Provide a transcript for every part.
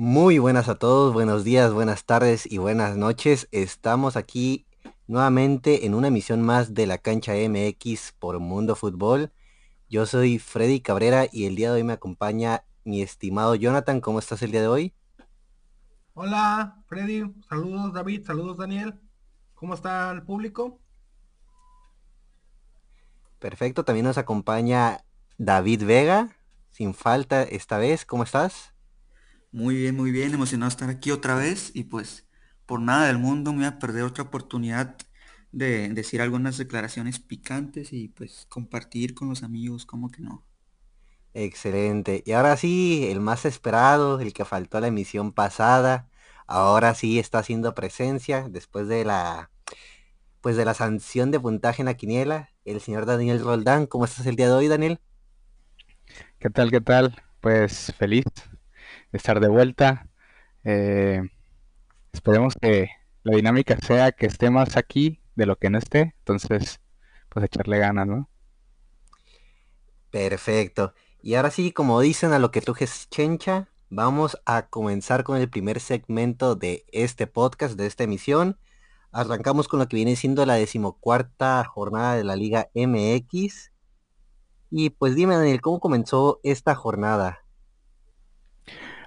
Muy buenas a todos, buenos días, buenas tardes y buenas noches. Estamos aquí nuevamente en una emisión más de la cancha MX por Mundo Fútbol. Yo soy Freddy Cabrera y el día de hoy me acompaña mi estimado Jonathan. ¿Cómo estás el día de hoy? Hola, Freddy. Saludos, David. Saludos, Daniel. ¿Cómo está el público? Perfecto. También nos acompaña David Vega. Sin falta esta vez. ¿Cómo estás? Muy bien, muy bien, emocionado de estar aquí otra vez y pues por nada del mundo me voy a perder otra oportunidad de decir algunas declaraciones picantes y pues compartir con los amigos, como que no. Excelente. Y ahora sí, el más esperado, el que faltó a la emisión pasada, ahora sí está haciendo presencia después de la pues de la sanción de puntaje en la quiniela, el señor Daniel Roldán. ¿Cómo estás el día de hoy, Daniel? ¿Qué tal? ¿Qué tal? Pues feliz estar de vuelta. Eh, esperemos que la dinámica sea que esté más aquí de lo que no esté. Entonces, pues echarle ganas, ¿no? Perfecto. Y ahora sí, como dicen a lo que tú chencha, vamos a comenzar con el primer segmento de este podcast, de esta emisión. Arrancamos con lo que viene siendo la decimocuarta jornada de la Liga MX. Y pues dime, Daniel, ¿cómo comenzó esta jornada?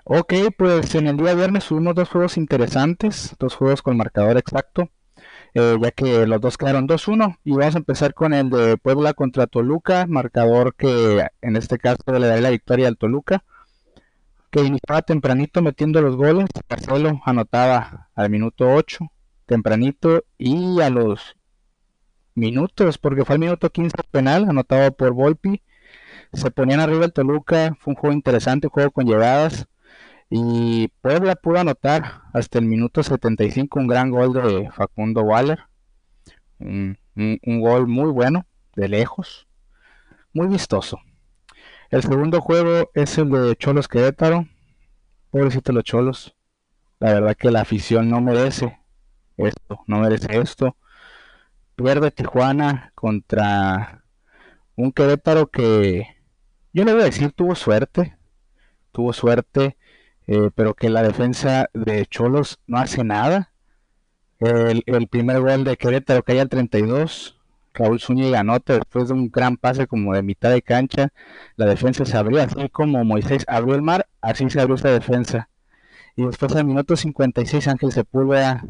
Ok, pues en el día viernes subimos dos juegos interesantes, dos juegos con marcador exacto, eh, ya que los dos quedaron 2-1 y vamos a empezar con el de Puebla contra Toluca, marcador que en este caso le daré la victoria al Toluca, que iniciaba tempranito metiendo los goles, Marcelo anotaba al minuto 8, tempranito, y a los minutos, porque fue al minuto 15 penal, anotado por Volpi, se ponían arriba el Toluca, fue un juego interesante, un juego con llegadas, y Puebla pudo anotar hasta el minuto 75 un gran gol de Facundo Waller. Un, gol muy bueno, de lejos, muy vistoso. El segundo juego es el de Cholos Querétaro. Pobrecito los Cholos. La verdad que la afición no merece esto, no merece esto. Pierde Tijuana contra un Querétaro que yo le voy a decir tuvo suerte. Tuvo suerte eh, pero que la defensa de Cholos no hace nada. El, primer gol de Querétaro cae al 32. Raúl Zúñiga anota después de un gran pase como de mitad de cancha. La defensa se abrió así como Moisés abrió el mar, así se abrió esa defensa. Y después al minuto 56 Ángel Sepúlveda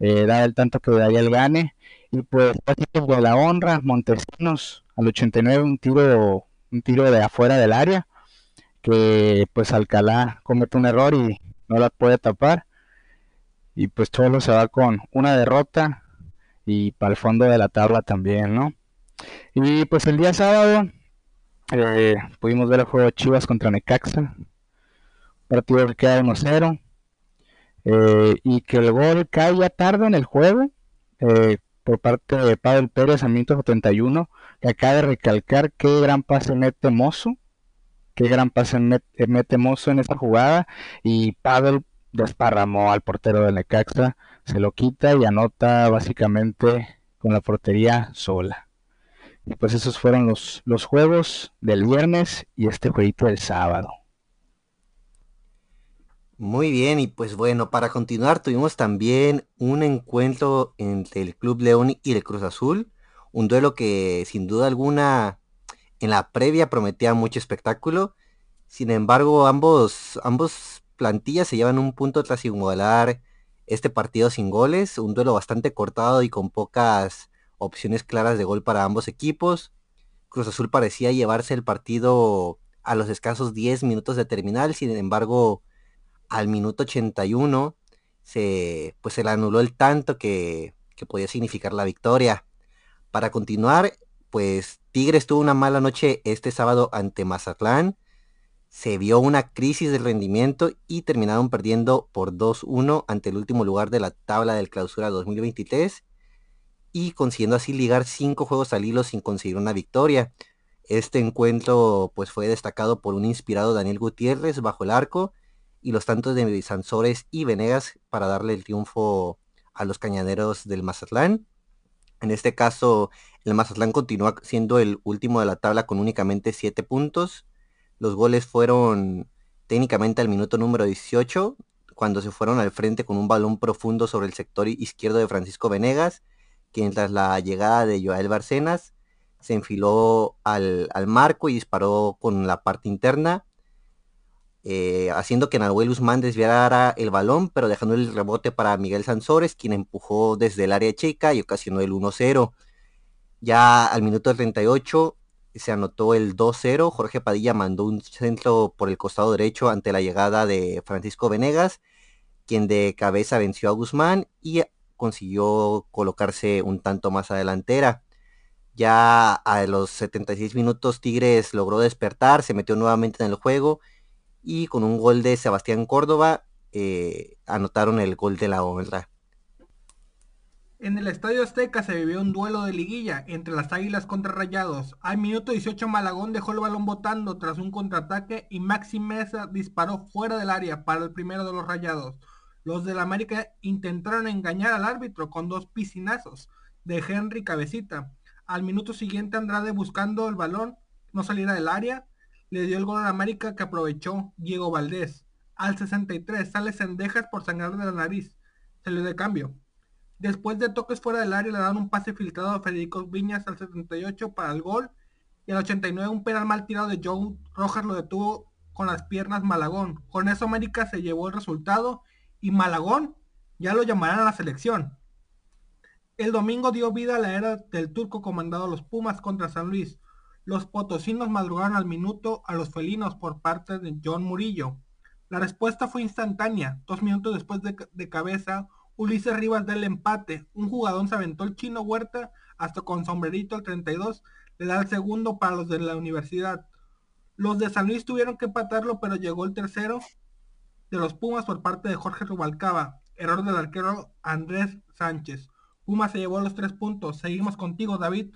eh, da el tanto que daría el gane. Y pues de la honra, Montesinos al 89 un tiro, un tiro de afuera del área que pues Alcalá comete un error y no la puede tapar. Y pues Cholo se va con una derrota y para el fondo de la tabla también, ¿no? Y pues el día sábado eh, pudimos ver el juego Chivas contra Necaxa, partido que queda 1-0, eh, y que el gol cae ya tarde en el juego eh, por parte de Pablo Pérez a minuto 71, que acaba de recalcar qué gran pase mete Mozo qué gran pase eh, mete Mozo en esa jugada y Pavel desparramó al portero de Necaxa, se lo quita y anota básicamente con la portería sola. Y pues esos fueron los, los juegos del viernes y este jueguito del sábado. Muy bien, y pues bueno, para continuar tuvimos también un encuentro entre el Club León y el Cruz Azul, un duelo que sin duda alguna en la previa prometía mucho espectáculo. Sin embargo, ambos, ambos plantillas se llevan un punto tras igualar este partido sin goles. Un duelo bastante cortado y con pocas opciones claras de gol para ambos equipos. Cruz Azul parecía llevarse el partido a los escasos 10 minutos de terminal. Sin embargo, al minuto 81 se, pues se le anuló el tanto que, que podía significar la victoria. Para continuar, pues Tigres tuvo una mala noche este sábado ante Mazatlán. Se vio una crisis de rendimiento y terminaron perdiendo por 2-1 ante el último lugar de la tabla del clausura 2023 y consiguiendo así ligar cinco juegos al hilo sin conseguir una victoria. Este encuentro pues fue destacado por un inspirado Daniel Gutiérrez bajo el arco y los tantos de Sansores y Venegas para darle el triunfo a los cañaneros del Mazatlán. En este caso, el Mazatlán continúa siendo el último de la tabla con únicamente 7 puntos. Los goles fueron técnicamente al minuto número 18, cuando se fueron al frente con un balón profundo sobre el sector izquierdo de Francisco Venegas, quien tras la llegada de Joel Barcenas se enfiló al, marco y disparó con la parte interna, eh, haciendo que Nahuel Guzmán desviara el balón, pero dejando el rebote para Miguel Sansores, quien empujó desde el área chica y ocasionó el 1-0. Ya al minuto 38 se anotó el 2-0. Jorge Padilla mandó un centro por el costado derecho ante la llegada de Francisco Venegas, quien de cabeza venció a Guzmán y consiguió colocarse un tanto más adelantera. Ya a los 76 minutos Tigres logró despertar, se metió nuevamente en el juego y con un gol de Sebastián Córdoba eh, anotaron el gol de la honra. En el Estadio Azteca se vivió un duelo de liguilla entre las Águilas contra Rayados. Al minuto 18 Malagón dejó el balón botando tras un contraataque y Maxi Mesa disparó fuera del área para el primero de los Rayados. Los del América intentaron engañar al árbitro con dos piscinazos de Henry Cabecita. Al minuto siguiente Andrade buscando el balón no saliera del área, le dio el gol a América que aprovechó Diego Valdés. Al 63 sale Sendejas por sangrar de la nariz. Se le de cambio. Después de toques fuera del área le dan un pase filtrado a Federico Viñas al 78 para el gol. Y al 89 un penal mal tirado de Joe Rojas lo detuvo con las piernas Malagón. Con eso América se llevó el resultado y Malagón ya lo llamarán a la selección. El domingo dio vida a la era del turco comandado a los Pumas contra San Luis. Los potosinos madrugaron al minuto a los felinos por parte de John Murillo. La respuesta fue instantánea. Dos minutos después de, cabeza, Ulises Rivas del empate. Un jugador se aventó el chino Huerta hasta con sombrerito al 32. Le da el segundo para los de la universidad. Los de San Luis tuvieron que empatarlo, pero llegó el tercero de los Pumas por parte de Jorge Rubalcaba. Error del arquero Andrés Sánchez. Pumas se llevó los tres puntos. Seguimos contigo, David.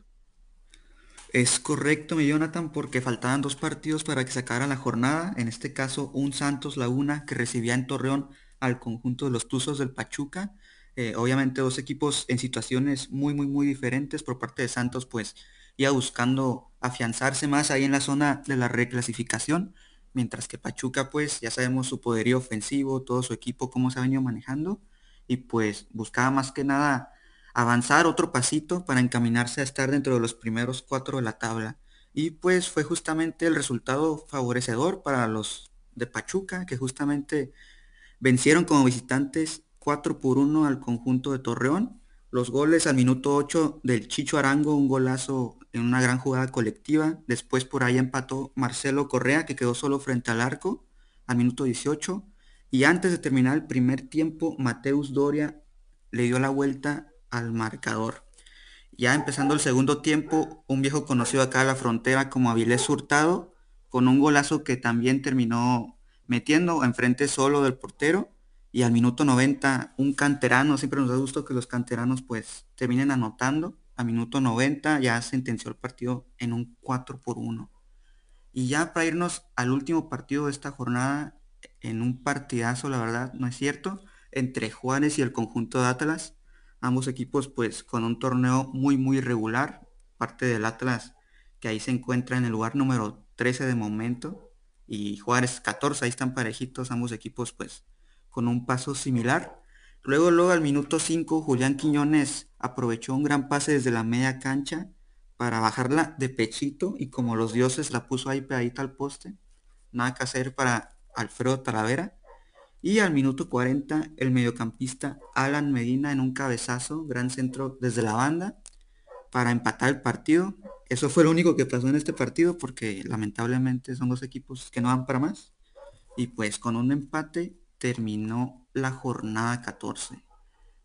Es correcto, mi Jonathan, porque faltaban dos partidos para que se acabara la jornada. En este caso, un Santos Laguna que recibía en Torreón al conjunto de los Tuzos del Pachuca. Eh, obviamente dos equipos en situaciones muy, muy, muy diferentes. Por parte de Santos, pues ya buscando afianzarse más ahí en la zona de la reclasificación. Mientras que Pachuca, pues ya sabemos su poderío ofensivo, todo su equipo, cómo se ha venido manejando. Y pues buscaba más que nada avanzar otro pasito para encaminarse a estar dentro de los primeros cuatro de la tabla. Y pues fue justamente el resultado favorecedor para los de Pachuca, que justamente Vencieron como visitantes 4 por 1 al conjunto de Torreón. Los goles al minuto 8 del Chicho Arango, un golazo en una gran jugada colectiva. Después por ahí empató Marcelo Correa, que quedó solo frente al arco, al minuto 18. Y antes de terminar el primer tiempo, Mateus Doria le dio la vuelta al marcador. Ya empezando el segundo tiempo, un viejo conocido acá a la frontera como Avilés Hurtado, con un golazo que también terminó metiendo enfrente solo del portero y al minuto 90 un canterano, siempre nos da gusto que los canteranos pues terminen anotando, a minuto 90 ya sentenció el partido en un 4 por 1. Y ya para irnos al último partido de esta jornada, en un partidazo, la verdad, no es cierto, entre Juárez y el conjunto de Atlas, ambos equipos pues con un torneo muy muy regular, parte del Atlas que ahí se encuentra en el lugar número 13 de momento, y Juárez 14, ahí están parejitos ambos equipos pues con un paso similar. Luego, luego al minuto 5, Julián Quiñones aprovechó un gran pase desde la media cancha para bajarla de pechito y como los dioses la puso ahí pegadita al poste. Nada que hacer para Alfredo Talavera. Y al minuto 40, el mediocampista Alan Medina en un cabezazo, gran centro desde la banda, para empatar el partido. Eso fue lo único que pasó en este partido porque lamentablemente son dos equipos que no van para más. Y pues con un empate terminó la jornada 14.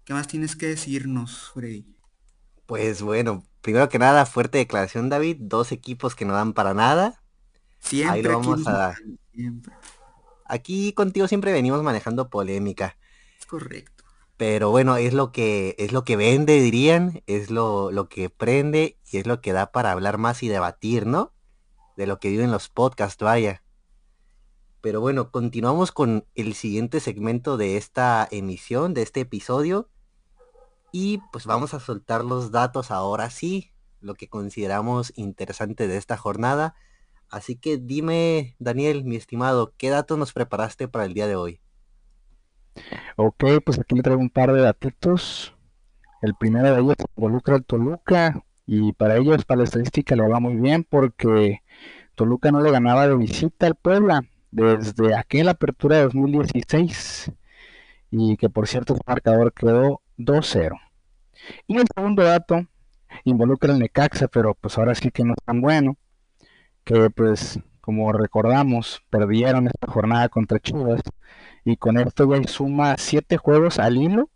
¿Qué más tienes que decirnos, Freddy? Pues bueno, primero que nada, fuerte declaración, David. Dos equipos que no dan para nada. Siempre. Ahí vamos a... Aquí contigo siempre venimos manejando polémica. Es correcto. Pero bueno, es lo que, es lo que vende, dirían, es lo, lo que prende y es lo que da para hablar más y debatir, ¿no? De lo que viven los podcasts, vaya. Pero bueno, continuamos con el siguiente segmento de esta emisión, de este episodio. Y pues vamos a soltar los datos ahora sí, lo que consideramos interesante de esta jornada. Así que dime, Daniel, mi estimado, ¿qué datos nos preparaste para el día de hoy? Ok, pues aquí le traigo un par de datitos. El primero de ellos involucra al Toluca y para ellos, para la estadística, le va muy bien porque Toluca no le ganaba de visita al Puebla desde aquella apertura de 2016 y que por cierto el marcador quedó 2-0. Y el segundo dato involucra al Necaxa, pero pues ahora sí que no es tan bueno, que pues como recordamos perdieron esta jornada contra Chivas y con esto ya suma 7 juegos al hilo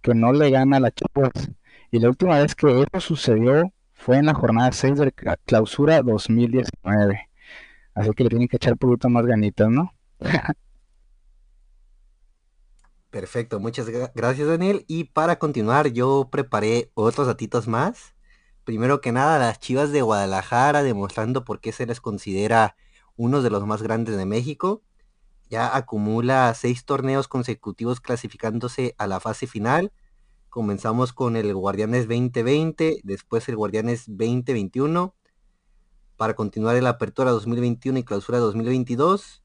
que no le gana a la Chivas. Y la última vez que eso sucedió fue en la jornada 6 de clausura 2019. Así que le tienen que echar poquito más ganitas, ¿no? Perfecto, muchas gracias Daniel. Y para continuar, yo preparé otros datitos más. Primero que nada, las Chivas de Guadalajara, demostrando por qué se les considera uno de los más grandes de México. Ya acumula seis torneos consecutivos clasificándose a la fase final. Comenzamos con el Guardianes 2020, después el Guardianes 2021, para continuar en la Apertura 2021 y Clausura 2022,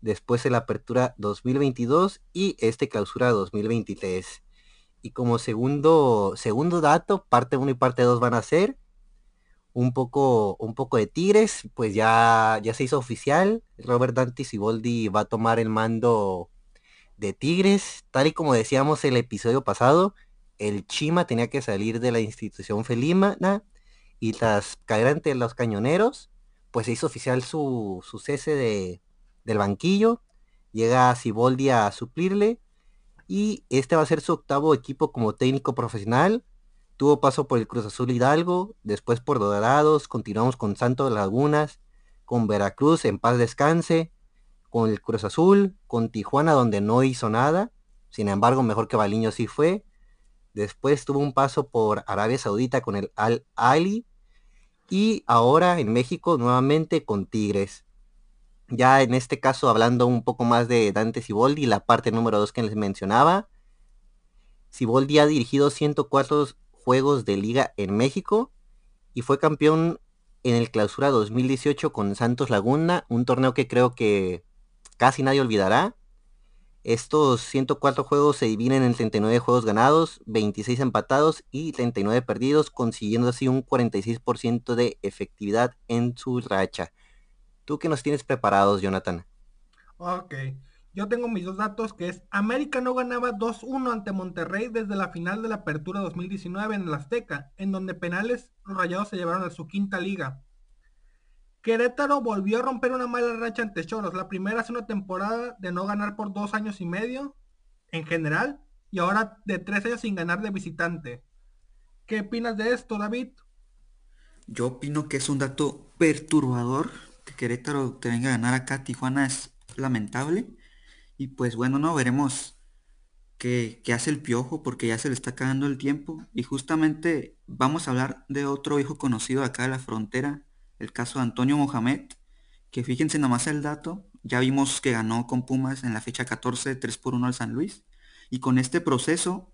después el Apertura 2022 y este Clausura 2023. Y como segundo, segundo dato, parte 1 y parte 2 van a ser un poco, un poco de Tigres, pues ya, ya se hizo oficial. Robert Dante Siboldi va a tomar el mando de Tigres. Tal y como decíamos el episodio pasado, el Chima tenía que salir de la institución felina y tras caer ante los cañoneros, pues se hizo oficial su, cese de, del banquillo, llega Siboldi a suplirle y este va a ser su octavo equipo como técnico profesional. Tuvo paso por el Cruz Azul Hidalgo, después por Dorados, continuamos con Santos Lagunas, con Veracruz en paz descanse, con el Cruz Azul, con Tijuana donde no hizo nada, sin embargo mejor que Baliño sí fue. Después tuvo un paso por Arabia Saudita con el Al Ali y ahora en México nuevamente con Tigres. Ya en este caso hablando un poco más de Dante Siboldi, la parte número 2 que les mencionaba. Siboldi ha dirigido 104 juegos de liga en México y fue campeón en el clausura 2018 con Santos Laguna, un torneo que creo que casi nadie olvidará. Estos 104 juegos se dividen en 39 juegos ganados, 26 empatados y 39 perdidos, consiguiendo así un 46% de efectividad en su racha. ¿Tú qué nos tienes preparados, Jonathan? Ok, yo tengo mis dos datos, que es América no ganaba 2-1 ante Monterrey desde la final de la Apertura 2019 en el Azteca, en donde penales los rayados se llevaron a su quinta liga. Querétaro volvió a romper una mala racha ante Choros. La primera hace una temporada de no ganar por dos años y medio en general y ahora de tres años sin ganar de visitante. ¿Qué opinas de esto, David? Yo opino que es un dato perturbador. Que Querétaro te venga a ganar acá Tijuana es lamentable. Y pues bueno, no veremos qué, qué hace el piojo porque ya se le está acabando el tiempo. Y justamente vamos a hablar de otro hijo conocido acá de la frontera el caso de Antonio Mohamed, que fíjense nomás el dato, ya vimos que ganó con Pumas en la fecha 14, 3 por 1 al San Luis, y con este proceso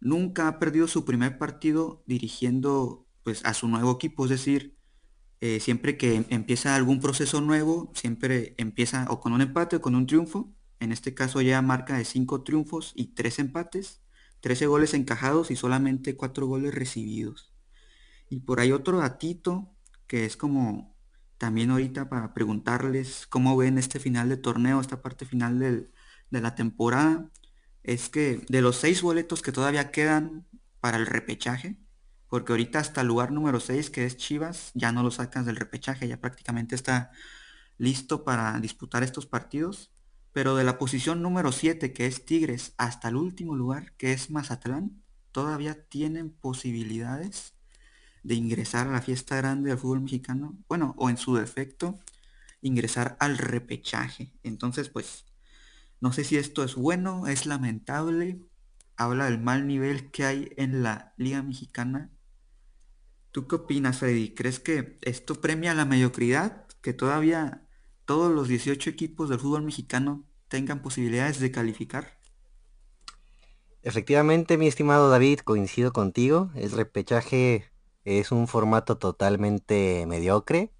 nunca ha perdido su primer partido dirigiendo pues a su nuevo equipo, es decir, eh, siempre que empieza algún proceso nuevo, siempre empieza o con un empate o con un triunfo, en este caso ya marca de 5 triunfos y 3 empates, 13 goles encajados y solamente 4 goles recibidos. Y por ahí otro datito que es como también ahorita para preguntarles cómo ven este final de torneo, esta parte final de la temporada, es que de los seis boletos que todavía quedan para el repechaje, porque ahorita hasta el lugar número 6, que es Chivas, ya no lo sacas del repechaje, ya prácticamente está listo para disputar estos partidos. Pero de la posición número 7, que es Tigres, hasta el último lugar, que es Mazatlán, todavía tienen posibilidades de ingresar a la fiesta grande del fútbol mexicano, bueno, o en su defecto, ingresar al repechaje. Entonces, pues, no sé si esto es bueno, es lamentable, habla del mal nivel que hay en la Liga Mexicana. ¿Tú qué opinas, Freddy? ¿Crees que esto premia la mediocridad? ¿Que todavía todos los 18 equipos del fútbol mexicano tengan posibilidades de calificar? Efectivamente, mi estimado David, coincido contigo. El repechaje es un formato totalmente mediocre.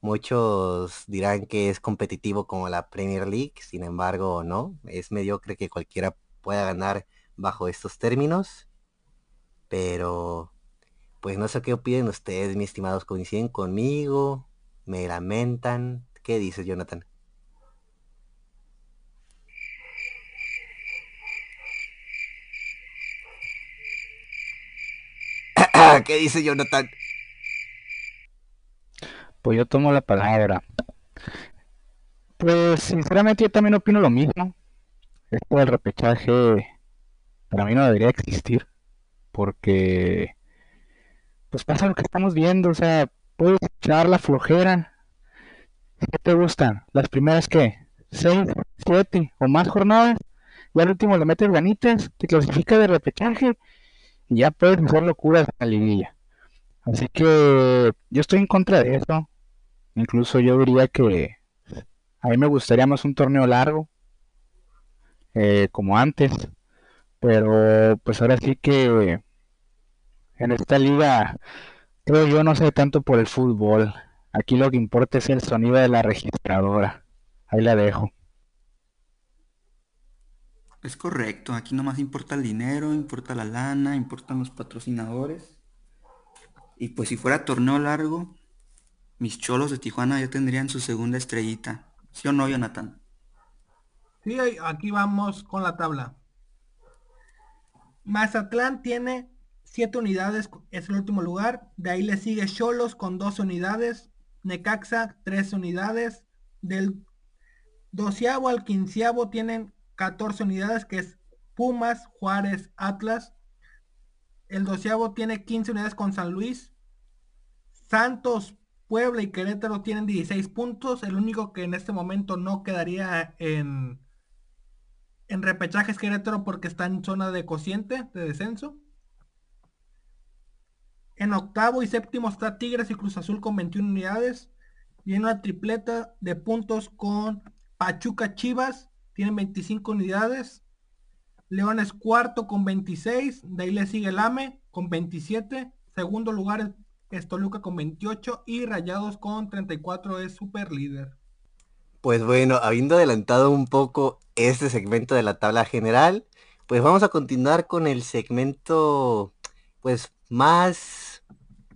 Muchos dirán que es competitivo como la Premier League, sin embargo, no, es mediocre que cualquiera pueda ganar bajo estos términos. Pero, pues no sé qué opinan ustedes, mis estimados, coinciden conmigo, me lamentan. ¿Qué dices, Jonathan? ¿Qué dice Jonathan? Pues yo tomo la palabra. Pues sinceramente yo también opino lo mismo. Esto del repechaje para mí no debería existir. Porque pues pasa lo que estamos viendo. O sea, puedes echar la flojera. ¿Qué te gustan? Las primeras que, seis, siete o más jornadas. Y al último le metes ganitas, te clasifica de repechaje y ya puedes hacer locuras en la liguilla. Así que yo estoy en contra de eso. Incluso yo diría que a mí me gustaría más un torneo largo, eh, como antes. Pero pues ahora sí que en esta liga creo yo no sé tanto por el fútbol. Aquí lo que importa es el sonido de la registradora. Ahí la dejo. Es correcto, aquí nomás importa el dinero, importa la lana, importan los patrocinadores. Y pues si fuera torneo largo, mis cholos de Tijuana ya tendrían su segunda estrellita. ¿Sí o no, Jonathan? Sí, aquí vamos con la tabla. Mazatlán tiene 7 unidades, es el último lugar. De ahí le sigue Cholos con 12 unidades. Necaxa, 13 unidades. Del doceavo al quinceavo tienen 14 unidades, que es Pumas, Juárez, Atlas. El doceavo tiene 15 unidades con San Luis. Santos, Puebla y Querétaro tienen 16 puntos. El único que en este momento no quedaría en, en repechaje es Querétaro porque está en zona de cociente de descenso. En octavo y séptimo está Tigres y Cruz Azul con 21 unidades. Y en una tripleta de puntos con Pachuca Chivas tienen 25 unidades. León es cuarto con 26. De ahí le sigue el AME con 27. Segundo lugar es Toluca con 28. Y Rayados con 34 es super líder. Pues bueno, habiendo adelantado un poco este segmento de la tabla general, pues vamos a continuar con el segmento pues más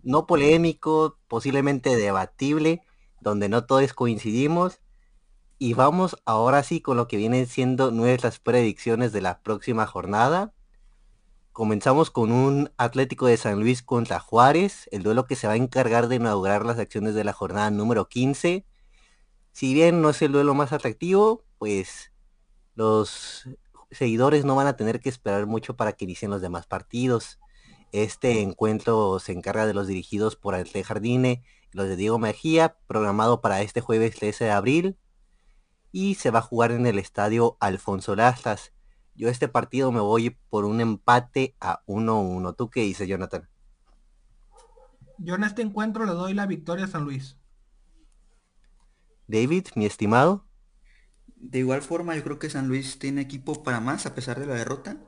no polémico, posiblemente debatible, donde no todos coincidimos, y vamos ahora sí con lo que vienen siendo nuestras predicciones de la próxima jornada. Comenzamos con un Atlético de San Luis contra Juárez, el duelo que se va a encargar de inaugurar las acciones de la jornada número 15. Si bien no es el duelo más atractivo, pues los seguidores no van a tener que esperar mucho para que inicien los demás partidos. Este encuentro se encarga de los dirigidos por Atle Jardine, los de Diego Mejía, programado para este jueves 13 de abril y se va a jugar en el estadio Alfonso Lastras. Yo este partido me voy por un empate a 1-1. ¿Tú qué dices, Jonathan? Yo en este encuentro le doy la victoria a San Luis. David, mi estimado. De igual forma, yo creo que San Luis tiene equipo para más a pesar de la derrota.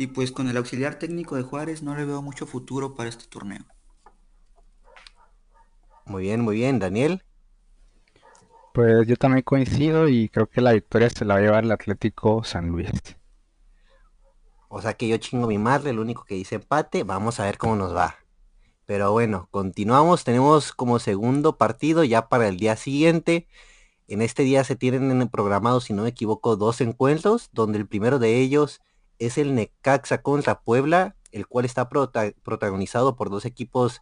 Y pues con el auxiliar técnico de Juárez no le veo mucho futuro para este torneo. Muy bien, muy bien. Daniel. Pues yo también coincido y creo que la victoria se la va a llevar el Atlético San Luis. O sea que yo chingo mi madre, el único que dice empate, vamos a ver cómo nos va. Pero bueno, continuamos, tenemos como segundo partido ya para el día siguiente. En este día se tienen programados, si no me equivoco, dos encuentros, donde el primero de ellos es el Necaxa contra Puebla, el cual está protagonizado por dos equipos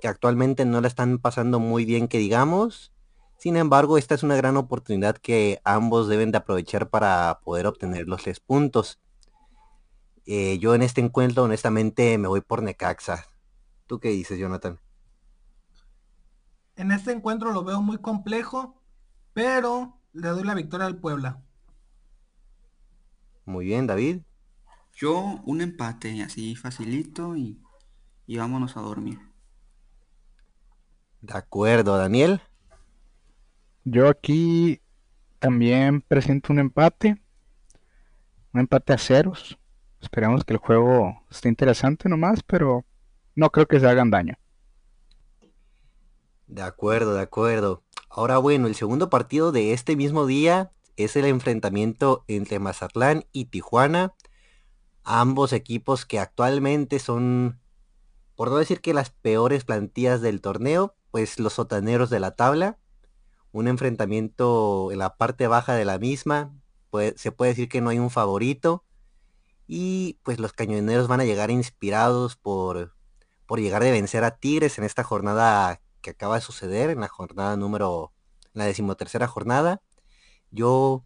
que actualmente no la están pasando muy bien, que digamos. Sin embargo, esta es una gran oportunidad que ambos deben de aprovechar para poder obtener los tres puntos. Eh, yo en este encuentro, honestamente, me voy por Necaxa. ¿Tú qué dices, Jonathan? En este encuentro lo veo muy complejo, pero le doy la victoria al Puebla. Muy bien, David. Yo un empate, así facilito y, y vámonos a dormir. De acuerdo, Daniel. Yo aquí también presento un empate. Un empate a ceros. Esperamos que el juego esté interesante nomás, pero no creo que se hagan daño. De acuerdo, de acuerdo. Ahora bueno, el segundo partido de este mismo día es el enfrentamiento entre Mazatlán y Tijuana. Ambos equipos que actualmente son, por no decir que las peores plantillas del torneo, pues los sotaneros de la tabla. Un enfrentamiento en la parte baja de la misma. Pues, se puede decir que no hay un favorito. Y pues los cañoneros van a llegar inspirados por, por llegar de vencer a Tigres en esta jornada que acaba de suceder en la jornada número, la decimotercera jornada. Yo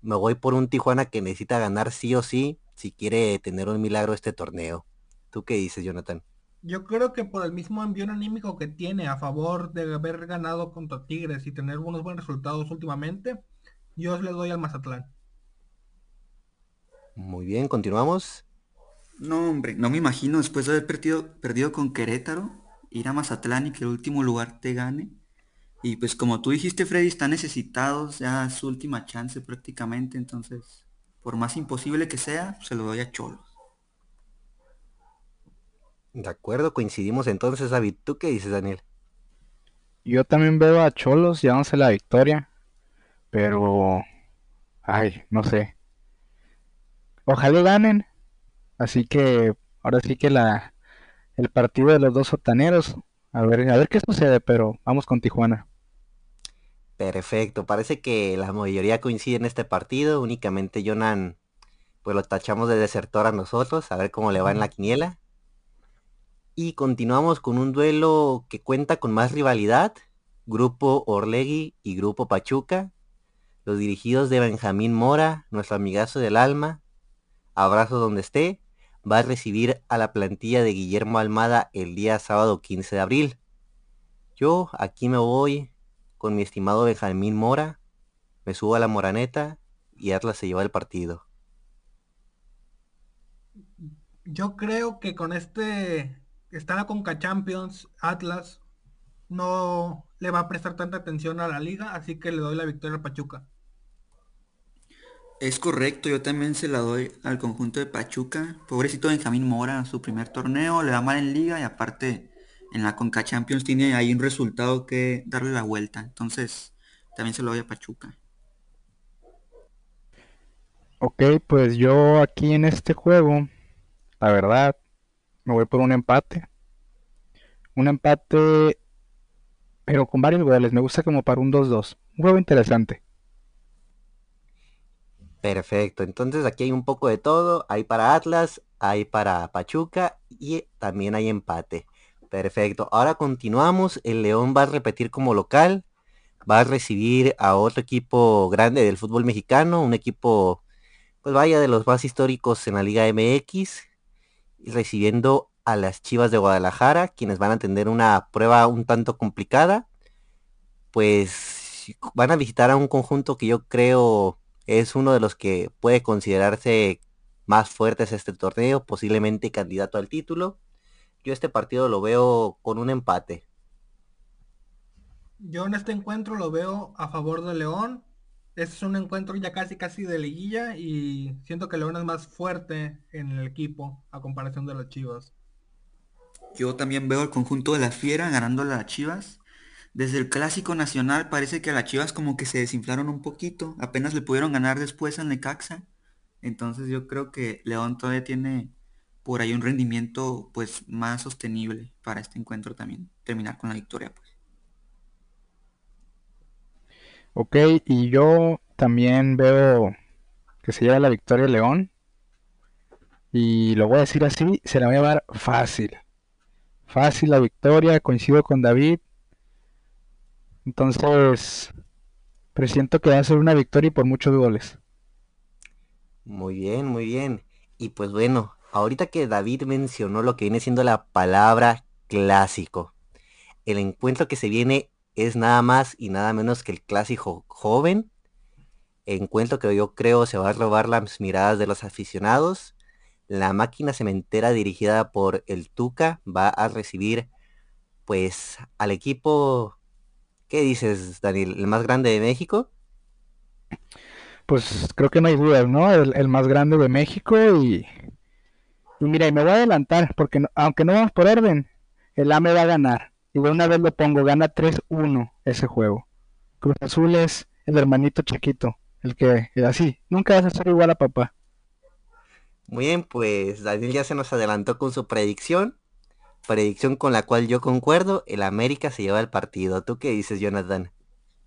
me voy por un Tijuana que necesita ganar sí o sí si quiere tener un milagro este torneo. ¿Tú qué dices, Jonathan? Yo creo que por el mismo envío anímico que tiene a favor de haber ganado contra Tigres y tener unos buenos resultados últimamente, yo le doy al Mazatlán. Muy bien, continuamos. No, hombre, no me imagino después de haber perdido, perdido con Querétaro ir a Mazatlán y que el último lugar te gane. Y pues como tú dijiste, Freddy, están necesitados, ya su última chance prácticamente, entonces, por más imposible que sea, se lo doy a Cholos. De acuerdo, coincidimos entonces, David. ¿Tú qué dices, Daniel? Yo también veo a Cholos llevándose la victoria, pero... Ay, no sé. Ojalá ganen. Así que ahora sí que la, el partido de los dos sotaneros. A ver, a ver qué sucede, pero vamos con Tijuana. Perfecto, parece que la mayoría coincide en este partido, únicamente Jonan, pues lo tachamos de desertor a nosotros, a ver cómo le va en la quiniela. Y continuamos con un duelo que cuenta con más rivalidad, Grupo Orlegui y Grupo Pachuca, los dirigidos de Benjamín Mora, nuestro amigazo del alma, abrazo donde esté, va a recibir a la plantilla de Guillermo Almada el día sábado 15 de abril. Yo aquí me voy con mi estimado Benjamín Mora, me subo a la moraneta y Atlas se lleva el partido. Yo creo que con este está la Conca Champions, Atlas no le va a prestar tanta atención a la liga, así que le doy la victoria a Pachuca. Es correcto, yo también se la doy al conjunto de Pachuca. Pobrecito Benjamín Mora, su primer torneo, le va mal en liga y aparte en la Conca Champions tiene ahí un resultado que darle la vuelta. Entonces, también se lo doy a Pachuca. Ok, pues yo aquí en este juego, la verdad, me voy por un empate. Un empate, pero con varios goles. Me gusta como para un 2-2. Un juego interesante. Perfecto, entonces aquí hay un poco de todo, hay para Atlas, hay para Pachuca y también hay empate. Perfecto, ahora continuamos, el León va a repetir como local, va a recibir a otro equipo grande del fútbol mexicano, un equipo, pues vaya, de los más históricos en la Liga MX, recibiendo a las Chivas de Guadalajara, quienes van a tener una prueba un tanto complicada, pues van a visitar a un conjunto que yo creo es uno de los que puede considerarse más fuertes este torneo, posiblemente candidato al título. Yo este partido lo veo con un empate. Yo en este encuentro lo veo a favor de León. Este es un encuentro ya casi casi de liguilla y siento que León es más fuerte en el equipo a comparación de los Chivas. Yo también veo el conjunto de la Fiera ganando a las Chivas desde el clásico nacional parece que a las Chivas como que se desinflaron un poquito. Apenas le pudieron ganar después en Necaxa. Entonces yo creo que León todavía tiene por ahí un rendimiento pues más sostenible para este encuentro también. Terminar con la victoria pues. Ok, y yo también veo que se lleva la victoria León. Y lo voy a decir así, se la voy a llevar fácil. Fácil la victoria, coincido con David. Entonces, presiento que va a ser una victoria y por muchos goles. Muy bien, muy bien. Y pues bueno, ahorita que David mencionó lo que viene siendo la palabra clásico, el encuentro que se viene es nada más y nada menos que el clásico joven. Encuentro que yo creo se va a robar las miradas de los aficionados. La máquina cementera dirigida por el Tuca va a recibir pues al equipo ¿Qué dices, Daniel? ¿El más grande de México? Pues creo que no hay dudas, ¿no? El, más grande de México y... Y mira, y me voy a adelantar, porque aunque no vamos por orden, el AME va a ganar. Y de una vez lo pongo, gana 3-1 ese juego. Cruz Azul es el hermanito chiquito, el que así, nunca vas a ser igual a papá. Muy bien, pues Daniel ya se nos adelantó con su predicción. Predicción con la cual yo concuerdo, el América se lleva el partido. ¿Tú qué dices, Jonathan?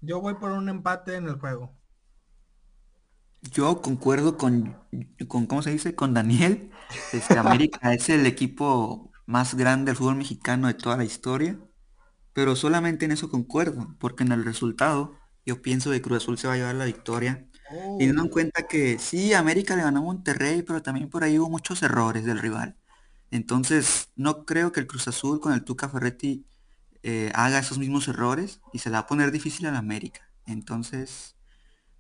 Yo voy por un empate en el juego. Yo concuerdo con, con ¿cómo se dice? Con Daniel. Este, América es el equipo más grande del fútbol mexicano de toda la historia. Pero solamente en eso concuerdo, porque en el resultado yo pienso que Cruz Azul se va a llevar la victoria. Teniendo en oh. cuenta que sí, América le ganó a Monterrey, pero también por ahí hubo muchos errores del rival. Entonces, no creo que el Cruz Azul con el Tuca Ferretti eh, haga esos mismos errores y se la va a poner difícil a la América. Entonces,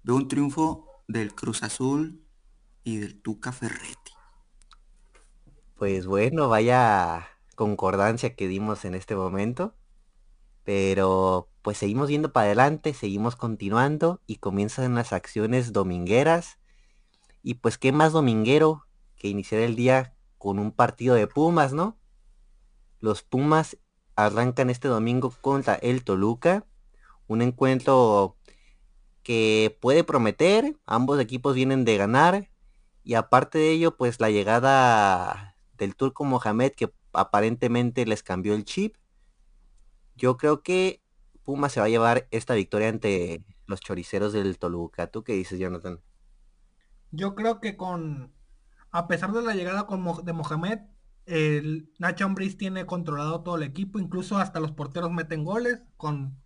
veo un triunfo del Cruz Azul y del Tuca Ferretti. Pues bueno, vaya concordancia que dimos en este momento. Pero pues seguimos viendo para adelante, seguimos continuando y comienzan las acciones domingueras. Y pues qué más dominguero que iniciar el día con un partido de Pumas, ¿no? Los Pumas arrancan este domingo contra el Toluca. Un encuentro que puede prometer. Ambos equipos vienen de ganar. Y aparte de ello, pues la llegada del turco Mohamed que aparentemente les cambió el chip. Yo creo que Puma se va a llevar esta victoria ante los choriceros del Toluca. ¿Tú qué dices, Jonathan? Yo creo que con, a pesar de la llegada de Mohamed, el Nacho Ambriz tiene controlado todo el equipo, incluso hasta los porteros meten goles con,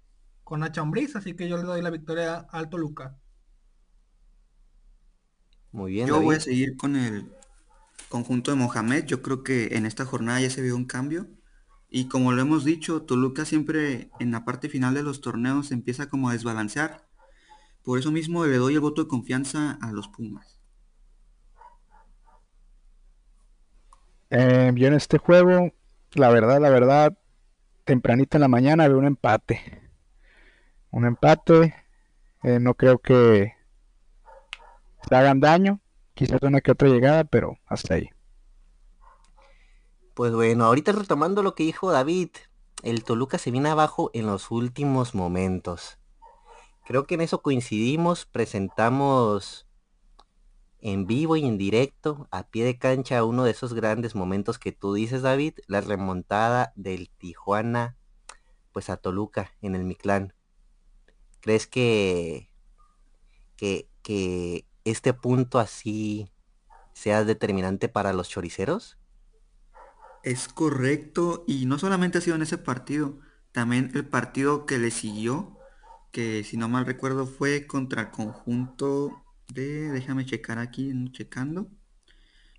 con Nacho Ambriz, así que yo le doy la victoria al Toluca. Muy bien. Yo voy a seguir con el conjunto de Mohamed. Yo creo que en esta jornada ya se vio un cambio. Y como lo hemos dicho, Toluca siempre en la parte final de los torneos empieza como a desbalancear. Por eso mismo le doy el voto de confianza a los Pumas. Eh, yo en este juego, la verdad, la verdad, tempranito en la mañana veo un empate. Un empate. Eh, no creo que se hagan daño. Quizás una que otra llegada, pero hasta ahí. Pues bueno, ahorita retomando lo que dijo David, el Toluca se viene abajo en los últimos momentos. Creo que en eso coincidimos, presentamos en vivo y en directo, a pie de cancha, uno de esos grandes momentos que tú dices, David, la remontada del Tijuana, pues a Toluca en el Mictlán. ¿Crees que, que, que este punto así sea determinante para los choriceros? Es correcto, y no solamente ha sido en ese partido, también el partido que le siguió, que si no mal recuerdo fue contra el conjunto de, déjame checar aquí, checando,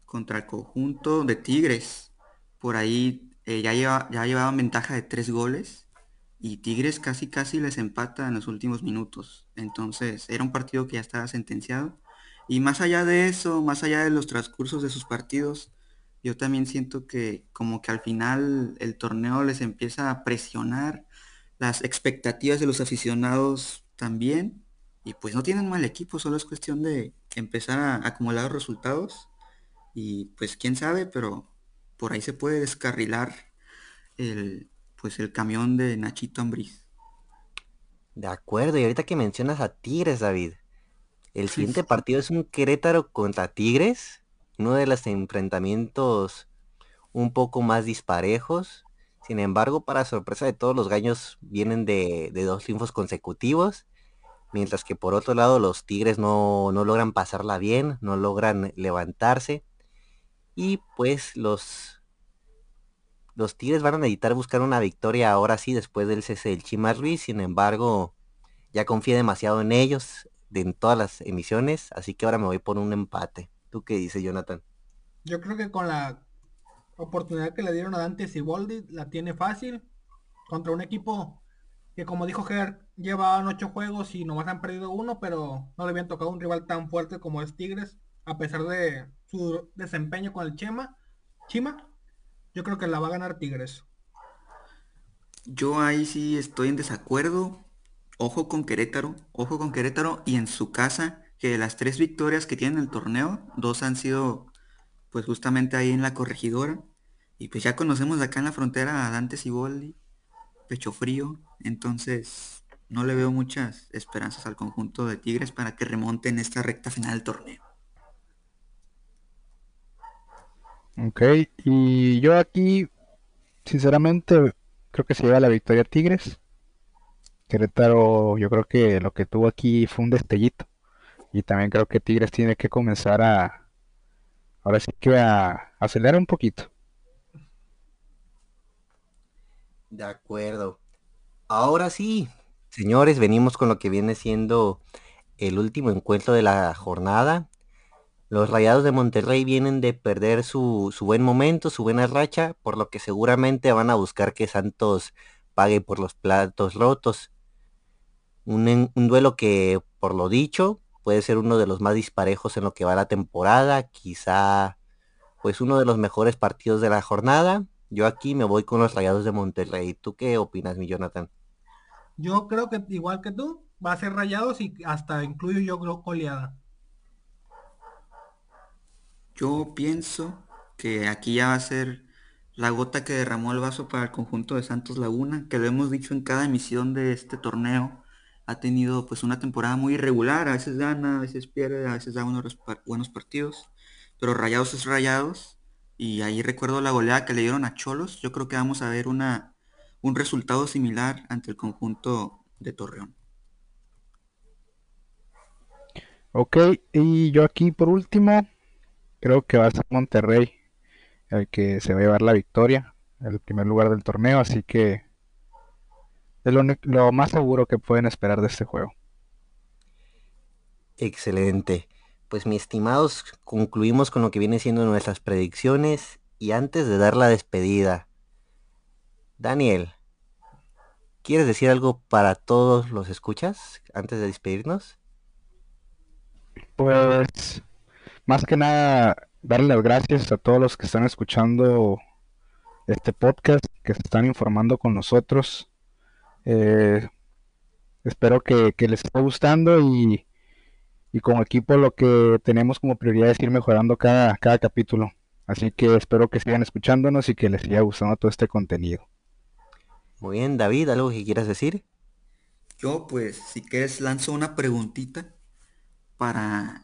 contra el conjunto de Tigres. Por ahí eh, ya, lleva, ya llevaban ventaja de tres goles y Tigres casi casi les empata en los últimos minutos. Entonces era un partido que ya estaba sentenciado. Y más allá de eso, más allá de los transcursos de sus partidos, yo también siento que como que al final el torneo les empieza a presionar las expectativas de los aficionados también. Y pues no tienen mal equipo, solo es cuestión de empezar a acumular resultados. Y pues quién sabe, pero por ahí se puede descarrilar el, pues el camión de Nachito Ambriz. De acuerdo, y ahorita que mencionas a Tigres, David, el siguiente partido es un Querétaro contra Tigres uno de los enfrentamientos un poco más disparejos. Sin embargo, para sorpresa de todos, los gallos vienen de, dos triunfos consecutivos. Mientras que por otro lado los Tigres no, no logran pasarla bien, no logran levantarse. Y pues los, los Tigres van a necesitar buscar una victoria ahora sí después del cese del Chima Ruiz. Sin embargo, ya confía demasiado en ellos en todas las emisiones. Así que ahora me voy por un empate. ¿Tú qué dices, Jonathan? Yo creo que con la oportunidad que le dieron a Dante Siboldi, la tiene fácil contra un equipo que como dijo Ger, llevaban ocho juegos y nomás han perdido uno, pero no le habían tocado un rival tan fuerte como es Tigres, a pesar de su desempeño con el Chema, Chima, yo creo que la va a ganar Tigres. Yo ahí sí estoy en desacuerdo. Ojo con Querétaro, ojo con Querétaro y en su casa que de las tres victorias que tienen el torneo, dos han sido pues justamente ahí en la corregidora. Y pues ya conocemos acá en la frontera a Dante Siboldi, Pecho Frío. Entonces, no le veo muchas esperanzas al conjunto de Tigres para que remonte en esta recta final del torneo. Ok, y yo aquí, sinceramente, creo que se lleva la victoria Tigres. Querétaro, yo creo que lo que tuvo aquí fue un destellito. Y también creo que Tigres tiene que comenzar a, ahora sí que a acelerar un poquito. De acuerdo. Ahora sí, señores, venimos con lo que viene siendo el último encuentro de la jornada. Los Rayados de Monterrey vienen de perder su, buen momento, su buena racha, por lo que seguramente van a buscar que Santos pague por los platos rotos. Un, un, duelo que, por lo dicho, puede ser uno de los más disparejos en lo que va la temporada, quizá pues uno de los mejores partidos de la jornada. Yo aquí me voy con los Rayados de Monterrey. ¿Tú qué opinas, mi Jonathan? Yo creo que igual que tú, va a ser Rayados y hasta incluyo yo creo goleada. Yo pienso que aquí ya va a ser la gota que derramó el vaso para el conjunto de Santos Laguna, que lo hemos dicho en cada emisión de este torneo. Ha tenido pues una temporada muy irregular, a veces gana, a veces pierde, a veces da buenos, buenos partidos, pero rayados es rayados. Y ahí recuerdo la goleada que le dieron a Cholos. Yo creo que vamos a ver una, un resultado similar ante el conjunto de Torreón. Ok, y yo aquí por último Creo que va a ser Monterrey el que se va a llevar la victoria, el primer lugar del torneo, así que es lo, más seguro que pueden esperar de este juego. Excelente. Pues mis estimados, concluimos con lo que viene siendo nuestras predicciones y antes de dar la despedida, Daniel, ¿quieres decir algo para todos los escuchas antes de despedirnos? Pues más que nada, darle las gracias a todos los que están escuchando este podcast, que se están informando con nosotros. Eh, espero que, les esté gustando y, y, como equipo lo que tenemos como prioridad es ir mejorando cada, cada capítulo. Así que espero que sigan escuchándonos y que les siga gustando todo este contenido. Muy bien, David, ¿algo que quieras decir? Yo pues, si quieres, lanzo una preguntita para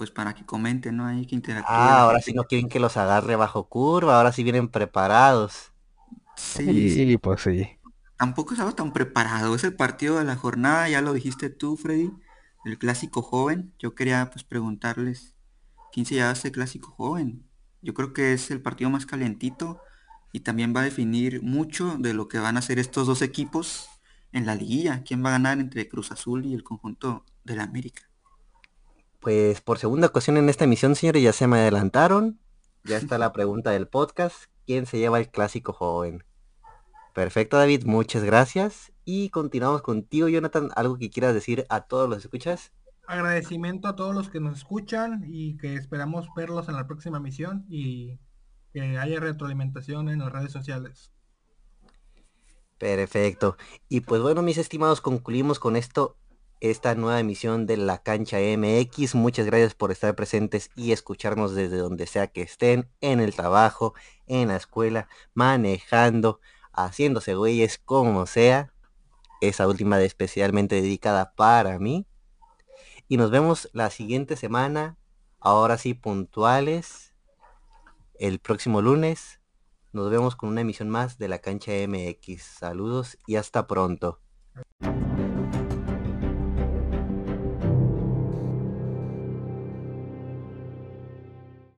pues para que comenten, ¿no? Hay que interactuar. Ah, ahora sí no quieren que los agarre bajo curva, ahora sí vienen preparados. Sí, pues sí. Tampoco estaba tan preparado. Es el partido de la jornada, ya lo dijiste tú, Freddy. El clásico joven. Yo quería pues preguntarles, ¿quién se llama ese clásico joven? Yo creo que es el partido más calientito y también va a definir mucho de lo que van a hacer estos dos equipos en la liguilla. ¿Quién va a ganar entre Cruz Azul y el conjunto de la América? Pues por segunda ocasión en esta emisión, señores, ya se me adelantaron. Ya está la pregunta del podcast. ¿Quién se lleva el clásico joven? Perfecto, David. Muchas gracias. Y continuamos contigo, Jonathan. ¿Algo que quieras decir a todos los escuchas? Agradecimiento a todos los que nos escuchan y que esperamos verlos en la próxima emisión y que haya retroalimentación en las redes sociales. Perfecto. Y pues bueno, mis estimados, concluimos con esto esta nueva emisión de la cancha MX. Muchas gracias por estar presentes y escucharnos desde donde sea que estén, en el trabajo, en la escuela, manejando, haciéndose güeyes, como sea. Esa última especialmente dedicada para mí. Y nos vemos la siguiente semana, ahora sí puntuales, el próximo lunes. Nos vemos con una emisión más de la cancha MX. Saludos y hasta pronto.